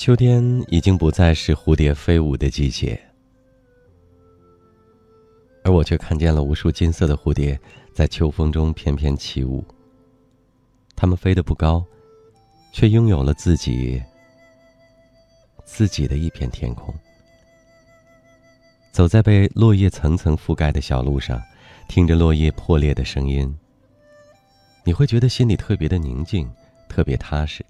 秋天已经不再是蝴蝶飞舞的季节，而我却看见了无数金色的蝴蝶在秋风中翩翩起舞。它们飞得不高，却拥有了自己自己的一片天空。走在被落叶层层覆盖的小路上，听着落叶破裂的声音，你会觉得心里特别的宁静，特别踏实。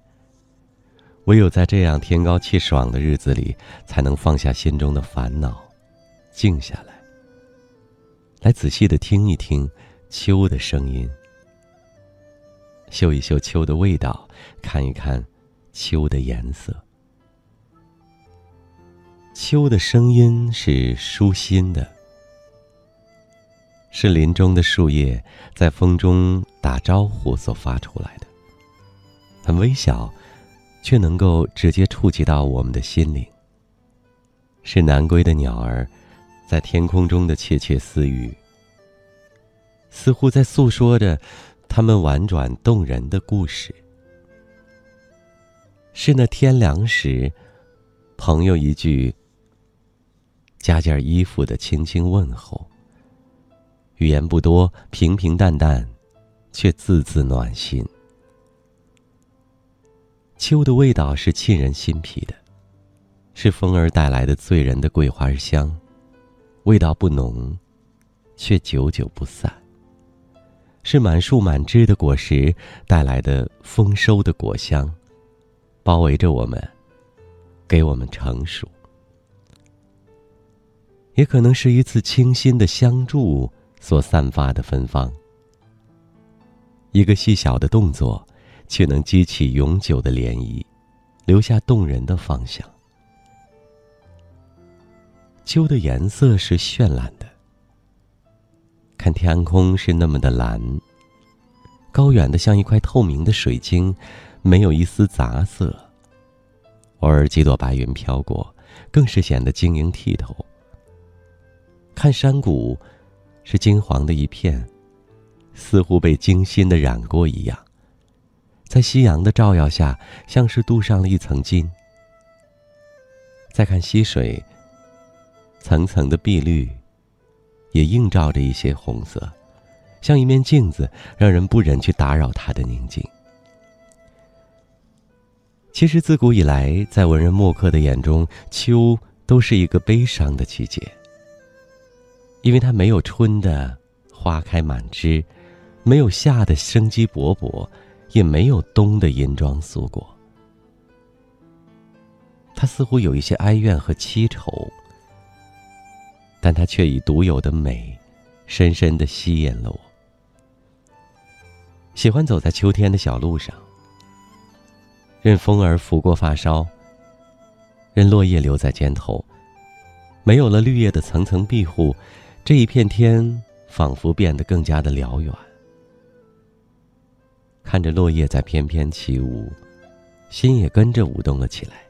唯有在这样天高气爽的日子里，才能放下心中的烦恼，静下来，来仔细的听一听秋的声音，嗅一嗅秋的味道，看一看秋的颜色。秋的声音是舒心的，是林中的树叶在风中打招呼所发出来的，很微小。却能够直接触及到我们的心灵。是南归的鸟儿，在天空中的窃窃私语，似乎在诉说着他们婉转动人的故事。是那天凉时，朋友一句“加件衣服”的轻轻问候。语言不多，平平淡淡，却字字暖心。秋的味道是沁人心脾的，是风儿带来的醉人的桂花香，味道不浓，却久久不散。是满树满枝的果实带来的丰收的果香，包围着我们，给我们成熟。也可能是一次清新的相助所散发的芬芳，一个细小的动作。却能激起永久的涟漪，留下动人的芳香。秋的颜色是绚烂的，看天空是那么的蓝，高远的像一块透明的水晶，没有一丝杂色。偶尔几朵白云飘过，更是显得晶莹剔透。看山谷，是金黄的一片，似乎被精心的染过一样。在夕阳的照耀下，像是镀上了一层金。再看溪水，层层的碧绿，也映照着一些红色，像一面镜子，让人不忍去打扰它的宁静。其实自古以来，在文人墨客的眼中，秋都是一个悲伤的季节，因为它没有春的花开满枝，没有夏的生机勃勃。也没有冬的银装素裹，他似乎有一些哀怨和凄愁，但他却以独有的美，深深的吸引了我。喜欢走在秋天的小路上，任风儿拂过发梢，任落叶留在肩头，没有了绿叶的层层庇护，这一片天仿佛变得更加的辽远。看着落叶在翩翩起舞，心也跟着舞动了起来。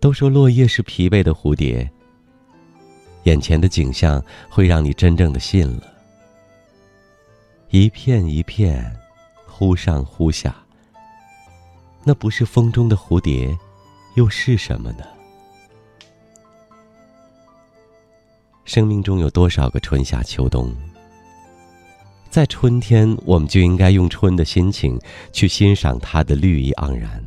都说落叶是疲惫的蝴蝶，眼前的景象会让你真正的信了。一片一片，忽上忽下，那不是风中的蝴蝶，又是什么呢？生命中有多少个春夏秋冬？在春天，我们就应该用春的心情去欣赏它的绿意盎然；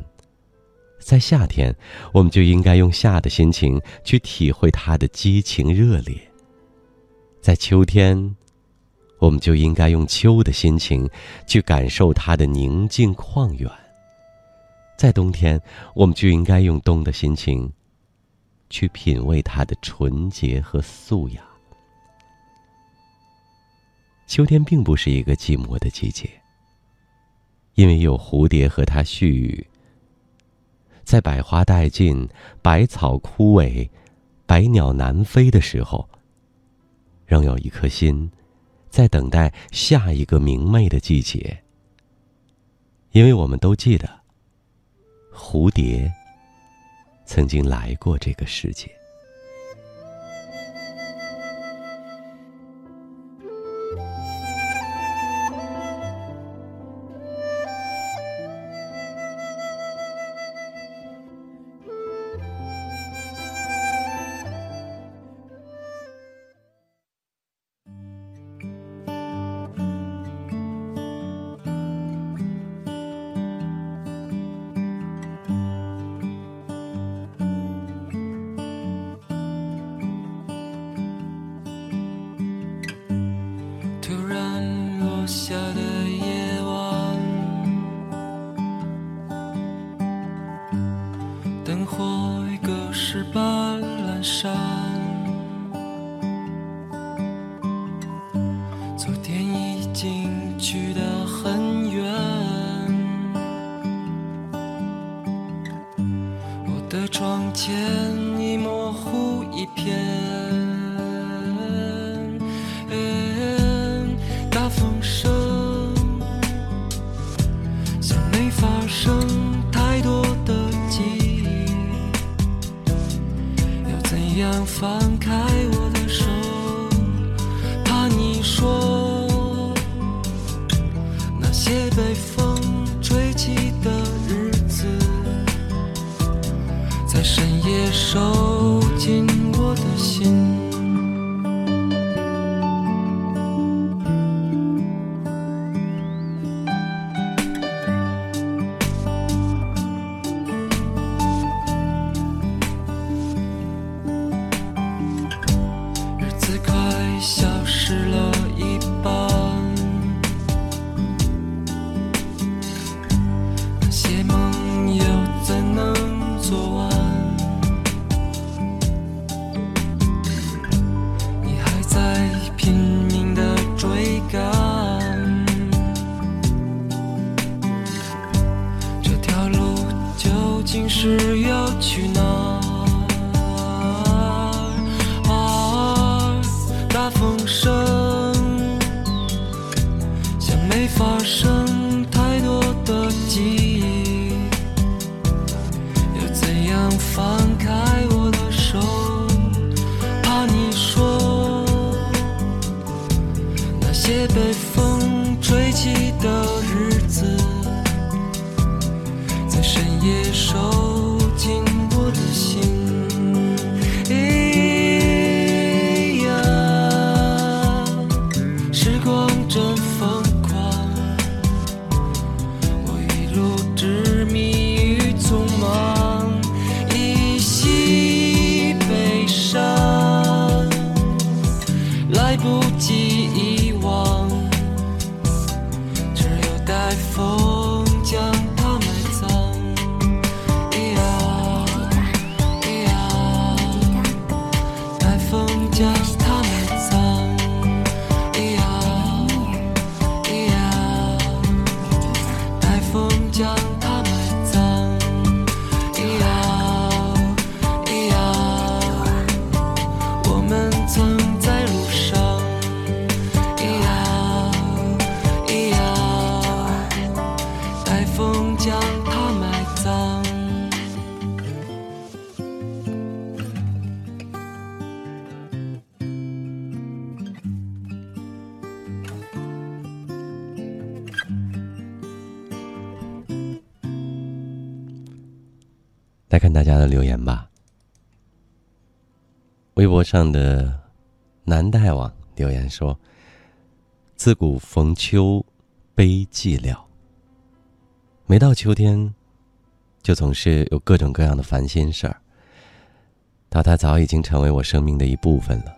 在夏天，我们就应该用夏的心情去体会它的激情热烈；在秋天，我们就应该用秋的心情去感受它的宁静旷远；在冬天，我们就应该用冬的心情去品味它的纯洁和素雅。秋天并不是一个寂寞的季节，因为有蝴蝶和它絮语。在百花殆尽、百草枯萎、百鸟南飞的时候，仍有一颗心，在等待下一个明媚的季节。因为我们都记得，蝴蝶曾经来过这个世界。的留言吧。微博上的南大王留言说：“自古逢秋悲寂寥，每到秋天，就总是有各种各样的烦心事儿。到它早已经成为我生命的一部分了。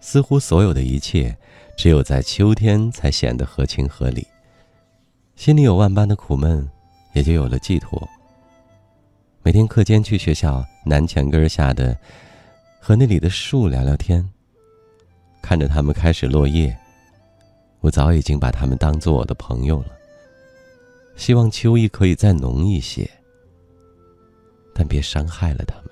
似乎所有的一切，只有在秋天才显得合情合理。心里有万般的苦闷，也就有了寄托。”每天课间去学校南墙根下的，和那里的树聊聊天。看着它们开始落叶，我早已经把它们当做我的朋友了。希望秋意可以再浓一些，但别伤害了它们。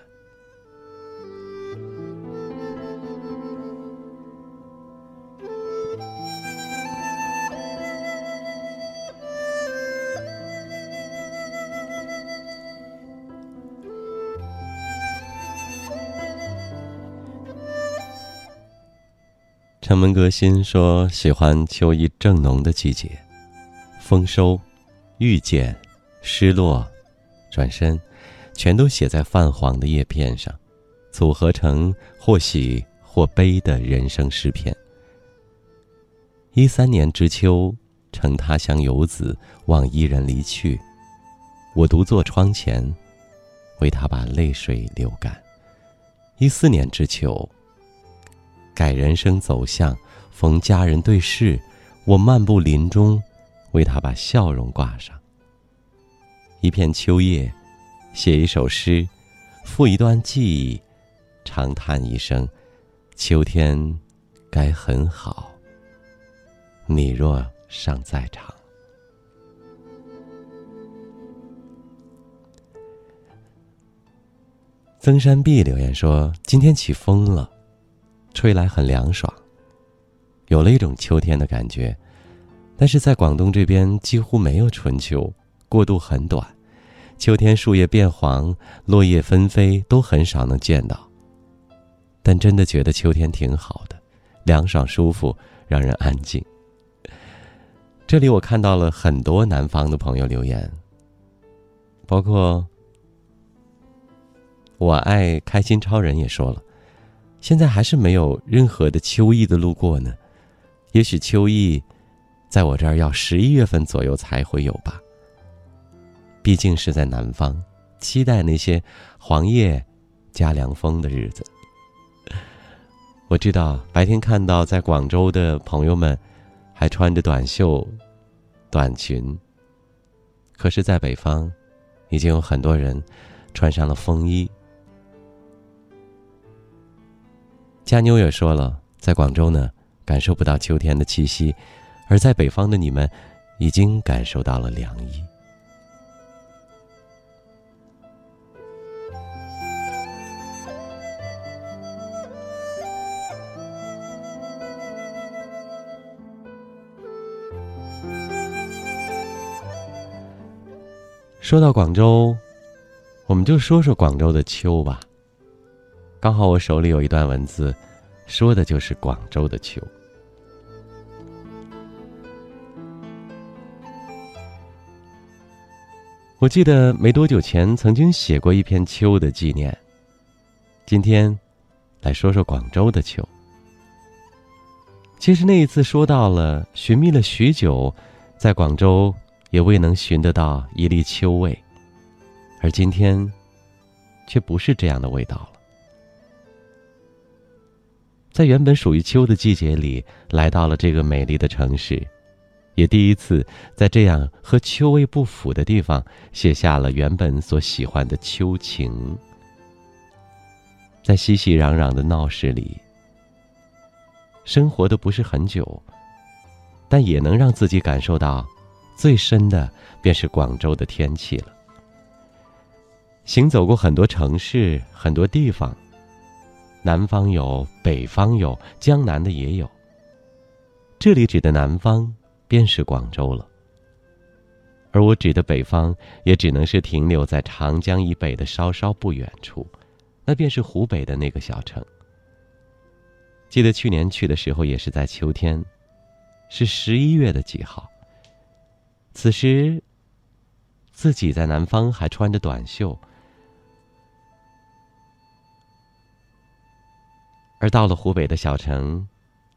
城门革新说喜欢秋意正浓的季节，丰收、遇见、失落、转身，全都写在泛黄的叶片上，组合成或喜或悲的人生诗篇。一三年之秋，乘他乡游子望伊人离去，我独坐窗前，为他把泪水流干。一四年之秋。改人生走向，逢佳人对视，我漫步林中，为他把笑容挂上。一片秋叶，写一首诗，赋一段记忆，长叹一声：秋天该很好。你若尚在场。曾山碧留言说：“今天起风了，吹来很凉爽，有了一种秋天的感觉。但是在广东这边几乎没有春秋，过渡很短，秋天树叶变黄，落叶纷飞，都很少能见到。但真的觉得秋天挺好的，凉爽舒服，让人安静。”这里我看到了很多南方的朋友留言，包括。我爱开心超人也说了，现在还是没有任何的秋意的路过呢。也许秋意，在我这儿要十一月份左右才会有吧。毕竟是在南方，期待那些黄叶加凉风的日子。我知道白天看到在广州的朋友们，还穿着短袖、短裙。可是，在北方，已经有很多人穿上了风衣。佳妞也说了，在广州呢，感受不到秋天的气息，而在北方的你们，已经感受到了凉意。说到广州，我们就说说广州的秋吧。刚好我手里有一段文字，说的就是广州的秋。我记得没多久前曾经写过一篇秋的纪念。今天，来说说广州的秋。其实那一次说到了，寻觅了许久，在广州也未能寻得到一粒秋味，而今天，却不是这样的味道了。在原本属于秋的季节里，来到了这个美丽的城市，也第一次在这样和秋味不符的地方写下了原本所喜欢的秋情。在熙熙攘攘的闹市里，生活的不是很久，但也能让自己感受到，最深的便是广州的天气了。行走过很多城市，很多地方。南方有，北方有，江南的也有。这里指的南方，便是广州了。而我指的北方，也只能是停留在长江以北的稍稍不远处，那便是湖北的那个小城。记得去年去的时候，也是在秋天，是十一月的几号。此时，自己在南方还穿着短袖。而到了湖北的小城，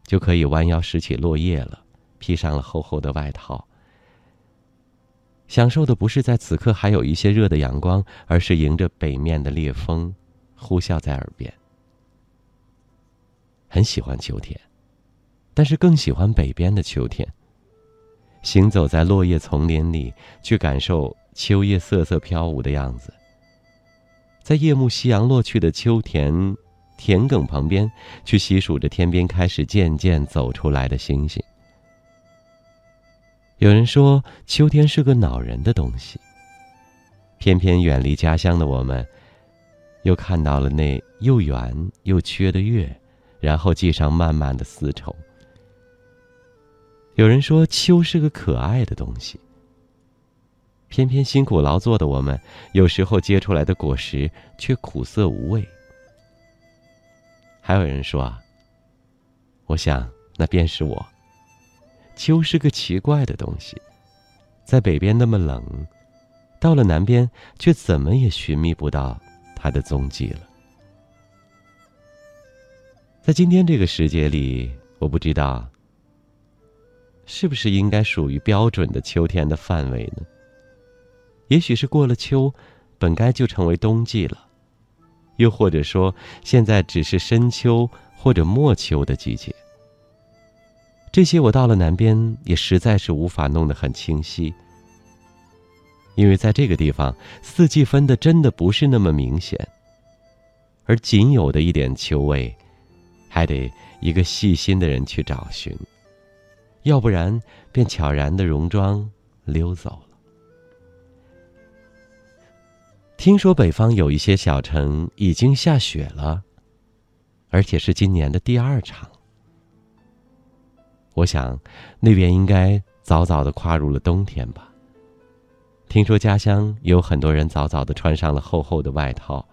就可以弯腰拾起落叶了，披上了厚厚的外套。享受的不是在此刻还有一些热的阳光，而是迎着北面的烈风，呼啸在耳边。很喜欢秋天，但是更喜欢北边的秋天。行走在落叶丛林里，去感受秋叶瑟瑟飘舞的样子。在夜幕夕阳落去的秋田。田埂旁边，去细数着天边开始渐渐走出来的星星。有人说，秋天是个恼人的东西。偏偏远离家乡的我们，又看到了那又圆又缺的月，然后系上漫漫的丝绸。有人说，秋是个可爱的东西。偏偏辛苦劳作的我们，有时候结出来的果实却苦涩无味。还有人说啊，我想那便是我。秋是个奇怪的东西，在北边那么冷，到了南边却怎么也寻觅不到它的踪迹了。在今天这个时节里，我不知道是不是应该属于标准的秋天的范围呢？也许是过了秋，本该就成为冬季了。又或者说，现在只是深秋或者末秋的季节。这些我到了南边也实在是无法弄得很清晰，因为在这个地方四季分的真的不是那么明显，而仅有的一点秋味，还得一个细心的人去找寻，要不然便悄然的戎装溜走了。听说北方有一些小城已经下雪了，而且是今年的第二场。我想，那边应该早早的跨入了冬天吧。听说家乡有很多人早早的穿上了厚厚的外套，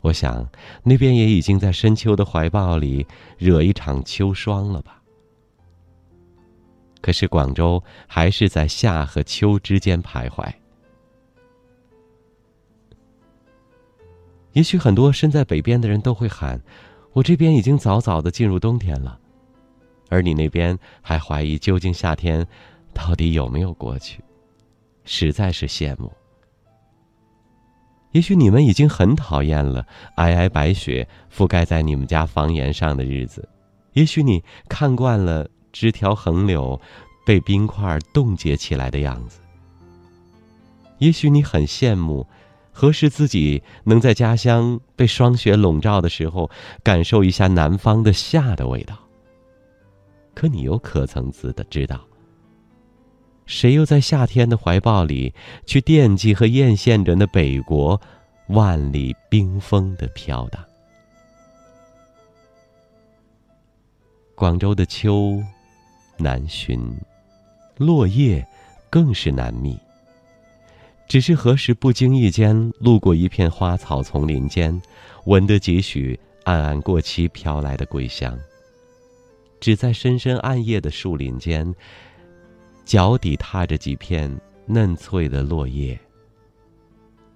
我想那边也已经在深秋的怀抱里惹一场秋霜了吧。可是广州还是在夏和秋之间徘徊。也许很多身在北边的人都会喊：“我这边已经早早的进入冬天了。”而你那边还怀疑究竟夏天到底有没有过去，实在是羡慕。也许你们已经很讨厌了皑皑白雪覆盖在你们家房檐上的日子，也许你看惯了枝条横柳被冰块冻结起来的样子，也许你很羡慕。何时自己能在家乡被霜雪笼罩的时候，感受一下南方的夏的味道？可你又可曾知的知道，谁又在夏天的怀抱里去惦记和艳羡着那北国万里冰封的飘荡？广州的秋难寻，落叶更是难觅。只是何时不经意间路过一片花草丛林间，闻得几许暗暗过期飘来的桂香。只在深深暗夜的树林间，脚底踏着几片嫩翠的落叶。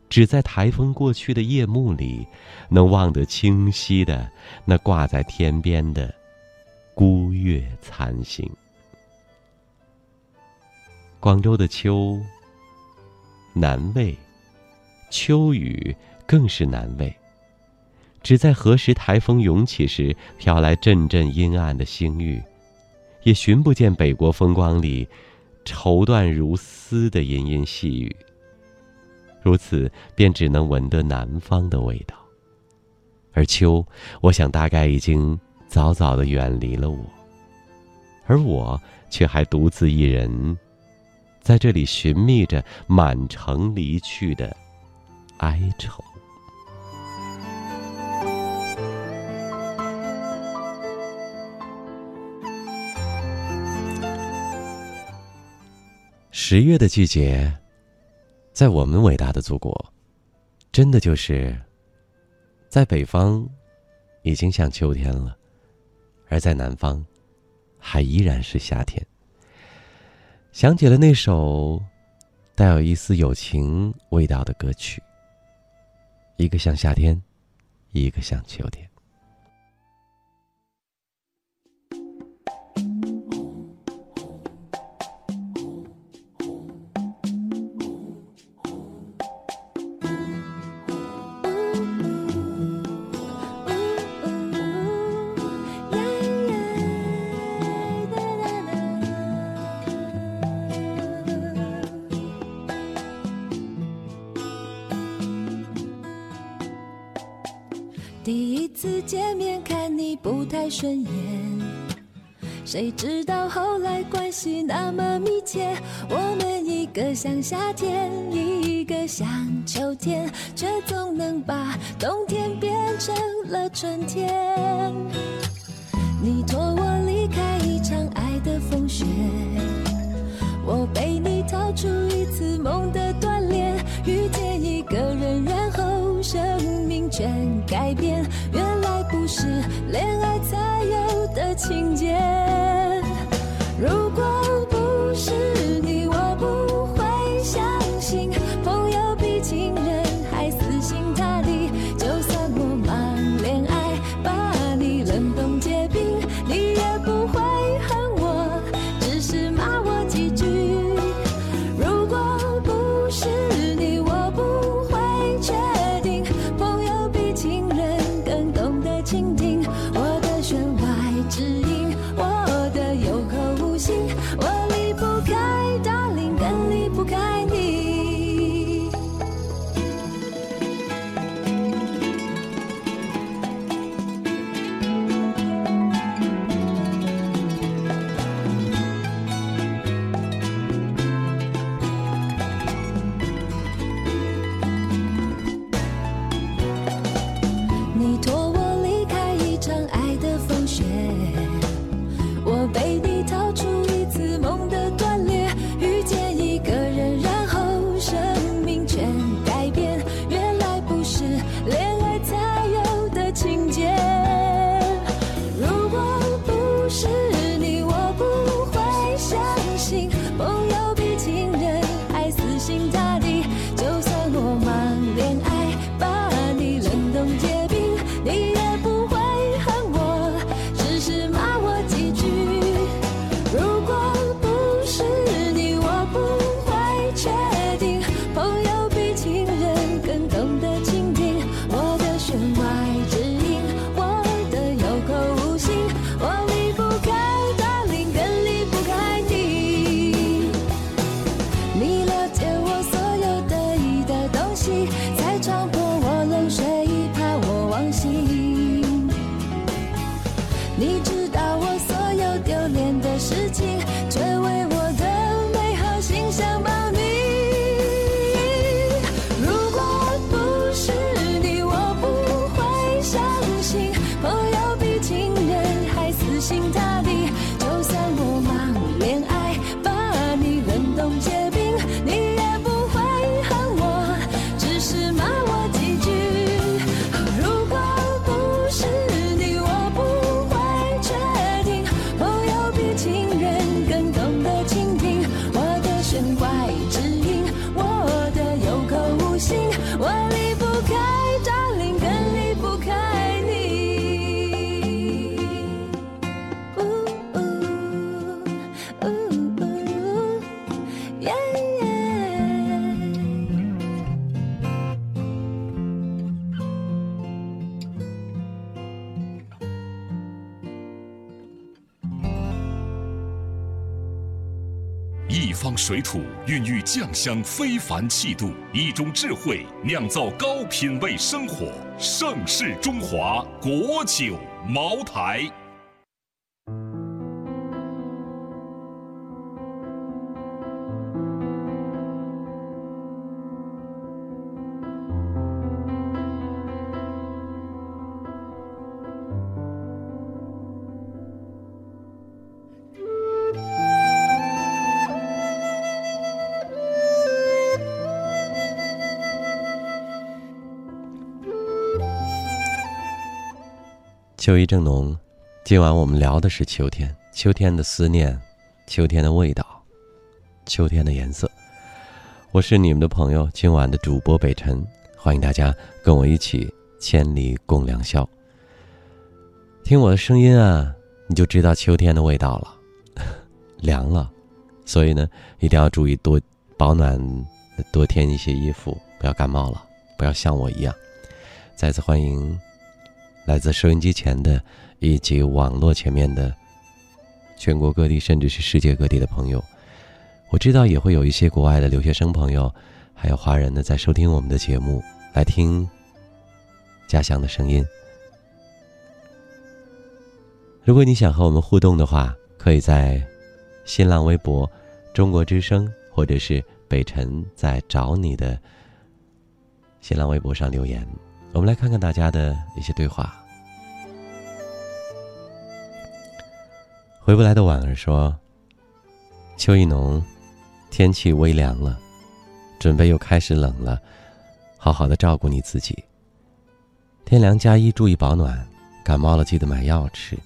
只在台风过去的夜幕里，能望得清晰的那挂在天边的孤月残星。广州的秋。难为，秋雨更是难为。只在何时台风涌起时，飘来阵阵阴暗的星域，也寻不见北国风光里绸缎如丝的殷殷细语。如此，便只能闻得南方的味道。而秋，我想大概已经早早的远离了我，而我却还独自一人。在这里寻觅着满城离去的哀愁。十月的季节，在我们伟大的祖国，真的就是在北方已经像秋天了，而在南方还依然是夏天。想起了那首带有一丝友情味道的歌曲，一个像夏天，一个像秋天。不太顺眼，谁知道后来关系那么密切。我们一个像夏天，一个像秋天，却总能把冬天变成了春天。情节。酱香非凡气度，一种智慧酿造高品位生活。盛世中华国酒茅台。秋意正浓，今晚我们聊的是秋天，秋天的思念，秋天的味道，秋天的颜色。我是你们的朋友，今晚的主播北辰，欢迎大家跟我一起千里共良宵。听我的声音啊，你就知道秋天的味道了，凉了，所以呢，一定要注意多保暖，多添一些衣服，不要感冒了，不要像我一样。再次欢迎。来自收音机前的，以及网络前面的，全国各地甚至是世界各地的朋友，我知道也会有一些国外的留学生朋友，还有华人呢，在收听我们的节目，来听家乡的声音。如果你想和我们互动的话，可以在新浪微博“中国之声”或者是北辰在找你的新浪微博上留言。我们来看看大家的一些对话。回不来的婉儿说：“秋意浓，天气微凉了，准备又开始冷了，好好的照顾你自己。天凉加衣，注意保暖。感冒了记得买药吃。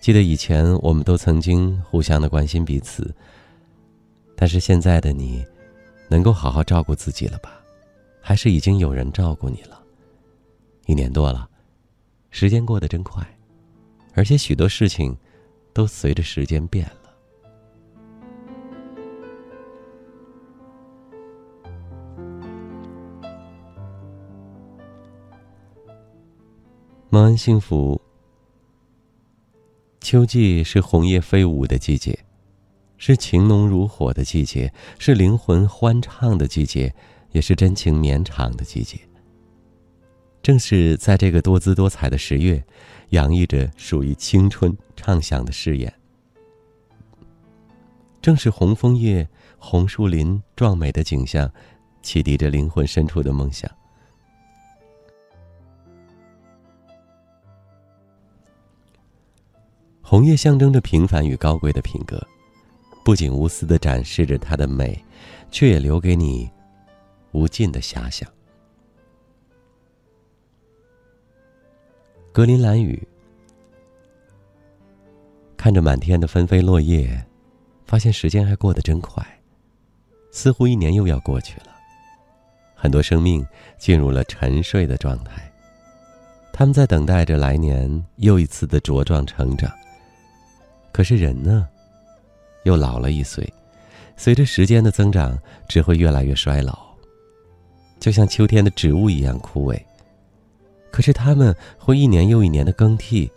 记得以前我们都曾经互相的关心彼此，但是现在的你，能够好好照顾自己了吧？还是已经有人照顾你了？”一年多了，时间过得真快，而且许多事情都随着时间变了。蒙恩幸福。秋季是红叶飞舞的季节，是情浓如火的季节，是灵魂欢畅的季节，也是真情绵长的季节。正是在这个多姿多彩的十月，洋溢着属于青春畅想的誓言。正是红枫叶、红树林壮美的景象，启迪着灵魂深处的梦想。红叶象征着平凡与高贵的品格，不仅无私的展示着它的美，却也留给你无尽的遐想。格林兰语，看着满天的纷飞落叶，发现时间还过得真快，似乎一年又要过去了。很多生命进入了沉睡的状态，他们在等待着来年又一次的茁壮成长。可是人呢，又老了一岁，随着时间的增长，只会越来越衰老，就像秋天的植物一样枯萎。可是他们会一年又一年的更替，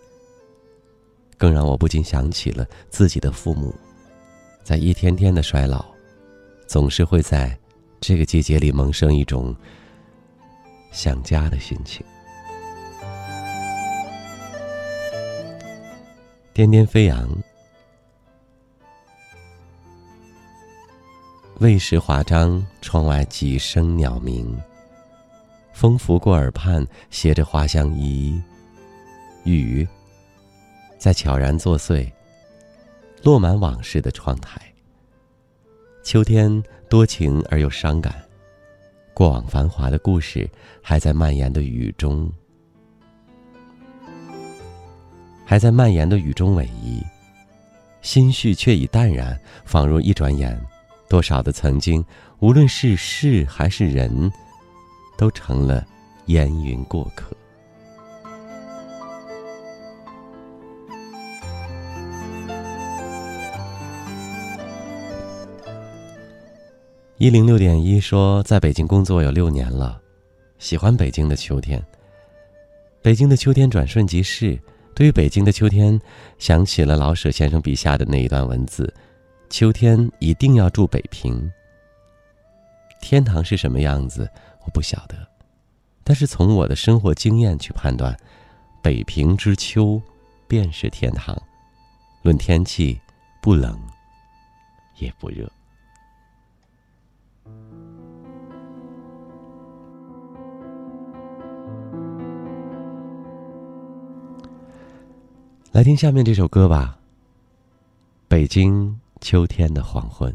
更让我不禁想起了自己的父母，在一天天的衰老，总是会在这个季节里萌生一种想家的心情。颠颠飞扬，未时华章，窗外几声鸟鸣。风拂过耳畔，携着花香依雨，在悄然作祟，落满往事的窗台。秋天多情而又伤感，过往繁华的故事还在蔓延的雨中，还在蔓延的雨中逶迤，心绪却已淡然，仿若一转眼，多少的曾经，无论是事还是人。都成了烟云过客。一零六点一说，在北京工作有六年了，喜欢北京的秋天。北京的秋天转瞬即逝，对于北京的秋天，想起了老舍先生笔下的那一段文字：“秋天一定要住北平。天堂是什么样子，我不晓得，但是从我的生活经验去判断，北平之秋便是天堂。论天气，不冷，也不热。来听下面这首歌吧，《北京秋天的黄昏》。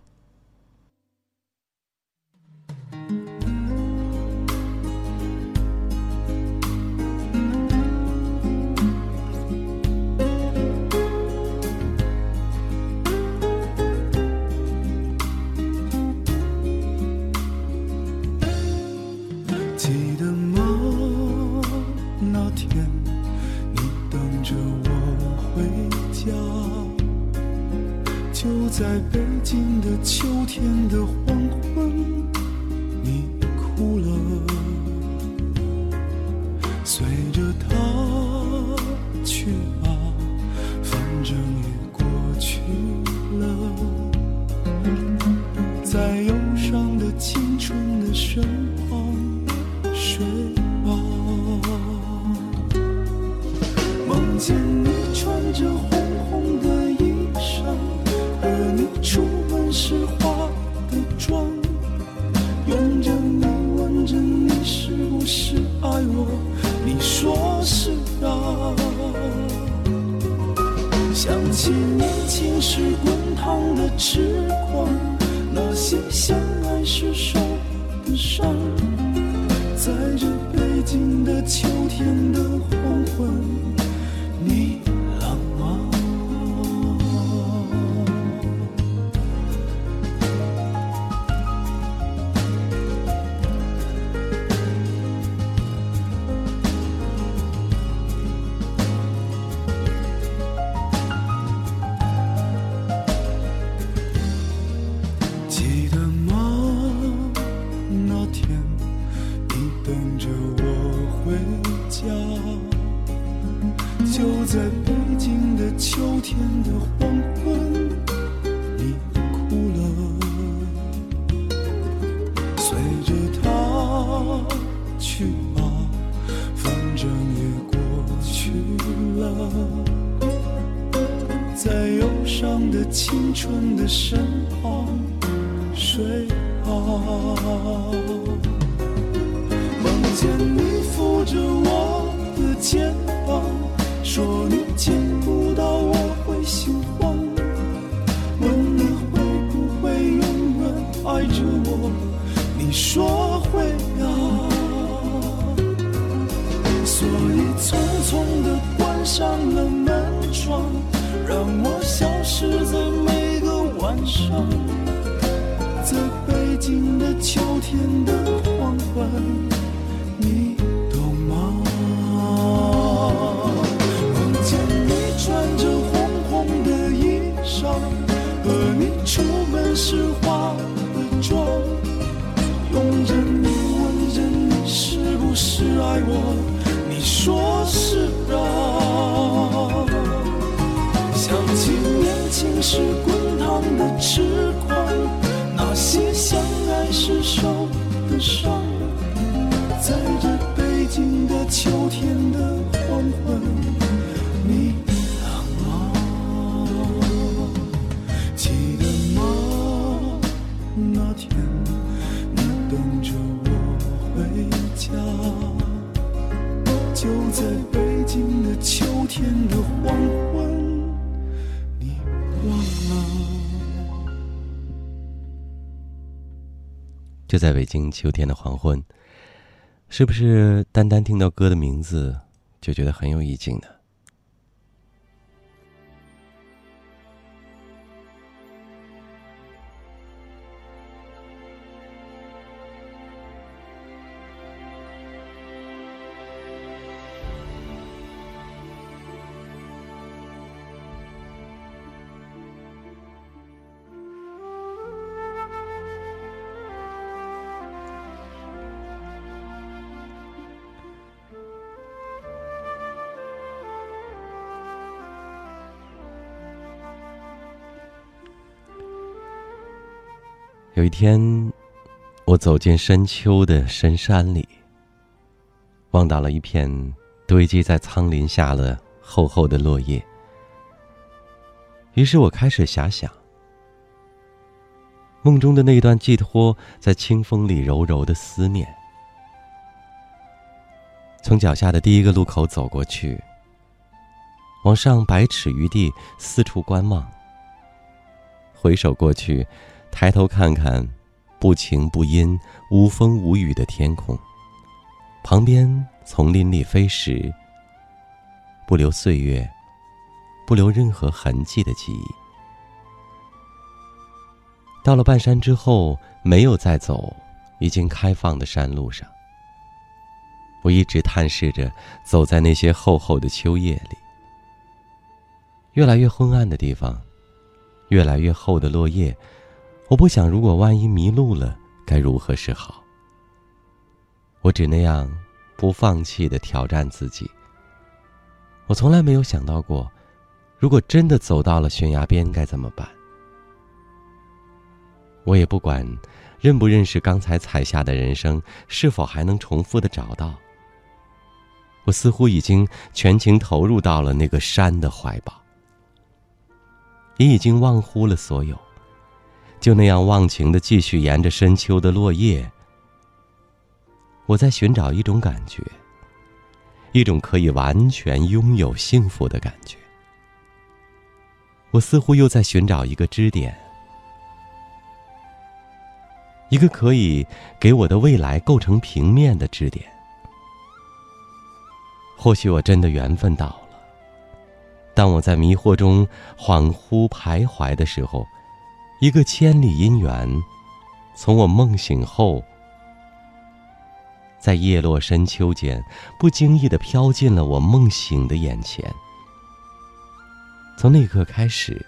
出门时化的妆，拥着你，问着你是不是爱我？你说是啊。想起年轻时滚烫的痴狂，那些相爱时受的伤，在这北京的秋天的黄昏，就在北京秋天的黄昏，是不是单单听到歌的名字就觉得很有意境呢？有一天，我走进深秋的深山里，望到了一片堆积在苍林下了厚厚的落叶。于是我开始遐想，梦中的那段寄托在清风里柔柔的思念。从脚下的第一个路口走过去，往上百尺余地四处观望。回首过去，抬头看看，不晴不阴、无风无雨的天空，旁边丛林里飞石，不留岁月，不留任何痕迹的记忆。到了半山之后，没有再走已经开放的山路上。我一直探视着，走在那些厚厚的秋叶里，越来越昏暗的地方。越来越厚的落叶，我不想，如果万一迷路了，该如何是好？我只那样不放弃的挑战自己。我从来没有想到过，如果真的走到了悬崖边该怎么办。我也不管认不认识刚才踩下的人生，是否还能重复的找到。我似乎已经全情投入到了那个山的怀抱。也已经忘乎了所有，就那样忘情的继续沿着深秋的落叶。我在寻找一种感觉，一种可以完全拥有幸福的感觉。我似乎又在寻找一个支点，一个可以给我的未来构成平面的支点。或许我真的缘分到了。当我在迷惑中恍惚徘徊的时候，一个千里姻缘，从我梦醒后，在叶落深秋间，不经意的飘进了我梦醒的眼前。从那刻开始，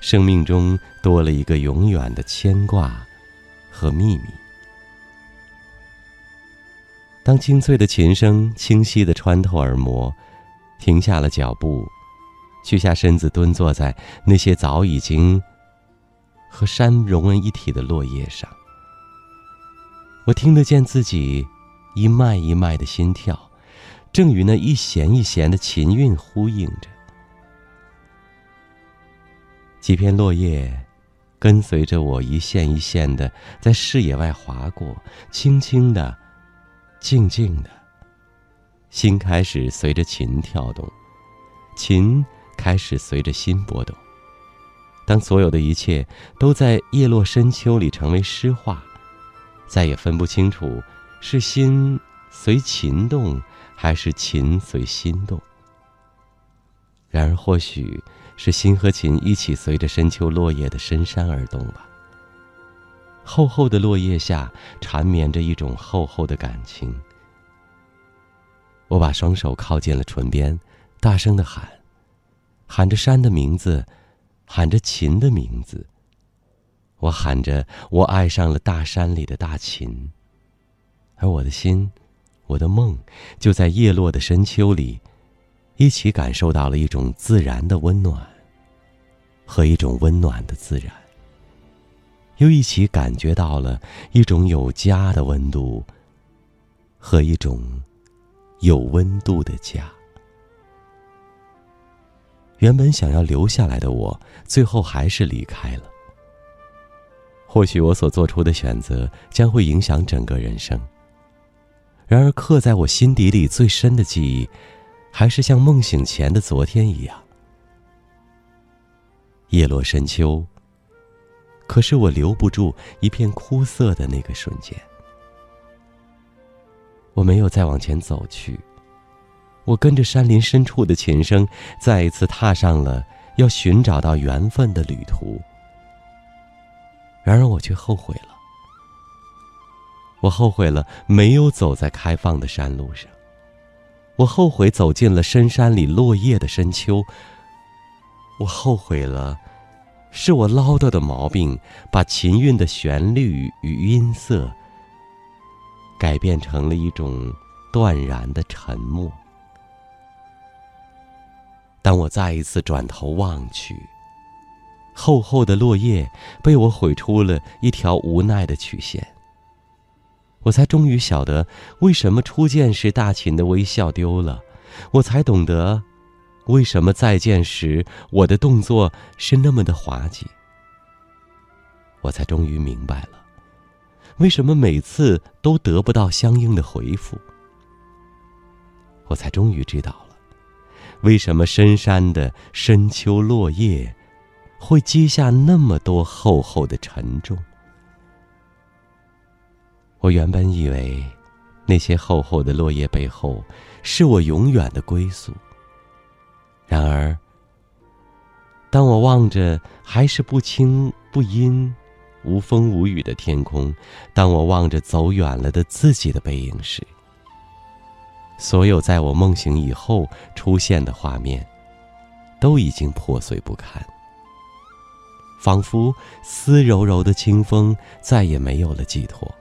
生命中多了一个永远的牵挂和秘密。当清脆的琴声清晰的穿透耳膜，停下了脚步。屈下身子，蹲坐在那些早已经和山融为一体的落叶上。我听得见自己一脉一脉的心跳，正与那一弦一弦的琴韵呼应着。几片落叶跟随着我一线一线的在视野外划过，轻轻的，静静的，心开始随着琴跳动，琴。开始随着心波动。当所有的一切都在叶落深秋里成为诗画，再也分不清楚是心随琴动，还是琴随心动。然而，或许是心和琴一起随着深秋落叶的深山而动吧。厚厚的落叶下缠绵着一种厚厚的感情。我把双手靠近了唇边，大声的喊。喊着山的名字，喊着琴的名字。我喊着，我爱上了大山里的大琴，而我的心，我的梦，就在叶落的深秋里，一起感受到了一种自然的温暖，和一种温暖的自然，又一起感觉到了一种有家的温度，和一种有温度的家。原本想要留下来的我，最后还是离开了。或许我所做出的选择将会影响整个人生。然而，刻在我心底里最深的记忆，还是像梦醒前的昨天一样。叶落深秋。可是我留不住一片枯涩的那个瞬间。我没有再往前走去。我跟着山林深处的琴声，再一次踏上了要寻找到缘分的旅途。然而，我却后悔了。我后悔了，没有走在开放的山路上。我后悔走进了深山里落叶的深秋。我后悔了，是我唠叨的毛病，把琴韵的旋律与音色改变成了一种断然的沉默。当我再一次转头望去，厚厚的落叶被我毁出了一条无奈的曲线。我才终于晓得，为什么初见时大秦的微笑丢了；我才懂得，为什么再见时我的动作是那么的滑稽。我才终于明白了，为什么每次都得不到相应的回复。我才终于知道，为什么深山的深秋落叶，会积下那么多厚厚的沉重。我原本以为，那些厚厚的落叶背后，是我永远的归宿。然而，当我望着还是不清不阴、无风无雨的天空，当我望着走远了的自己的背影时，所有在我梦醒以后出现的画面，都已经破碎不堪，仿佛丝柔柔的清风再也没有了寄托。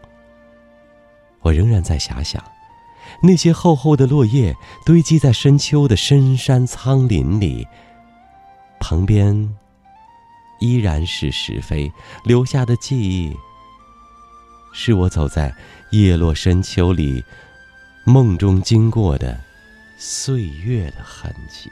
我仍然在遐想，那些厚厚的落叶堆积在深秋的深山苍林里，旁边依然是石碑，留下的记忆，是我走在叶落深秋里梦中经过的岁月的痕迹。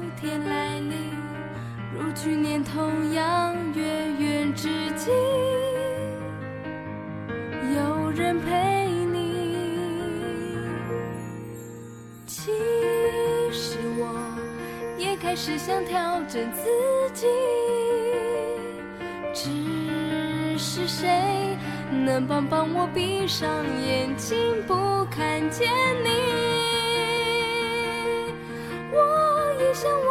天来临，如去年同样月圆之际，有人陪你。其实我也开始想调整自己，只是谁能帮帮我闭上眼睛不看见你？像我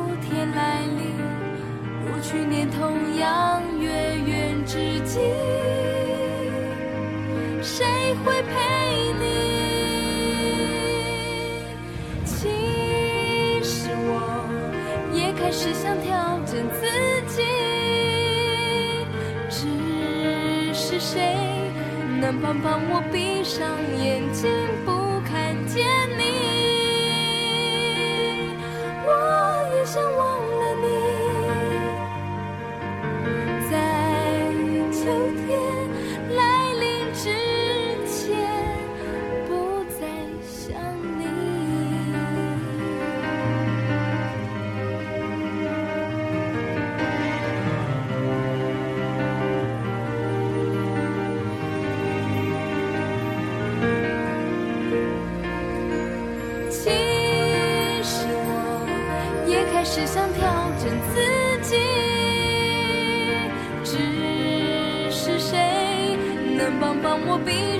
天来临，如去年同样月圆之际，谁会陪你？其实我也开始想调整自己，只是谁能帮帮我闭上眼睛不看见你？像我。be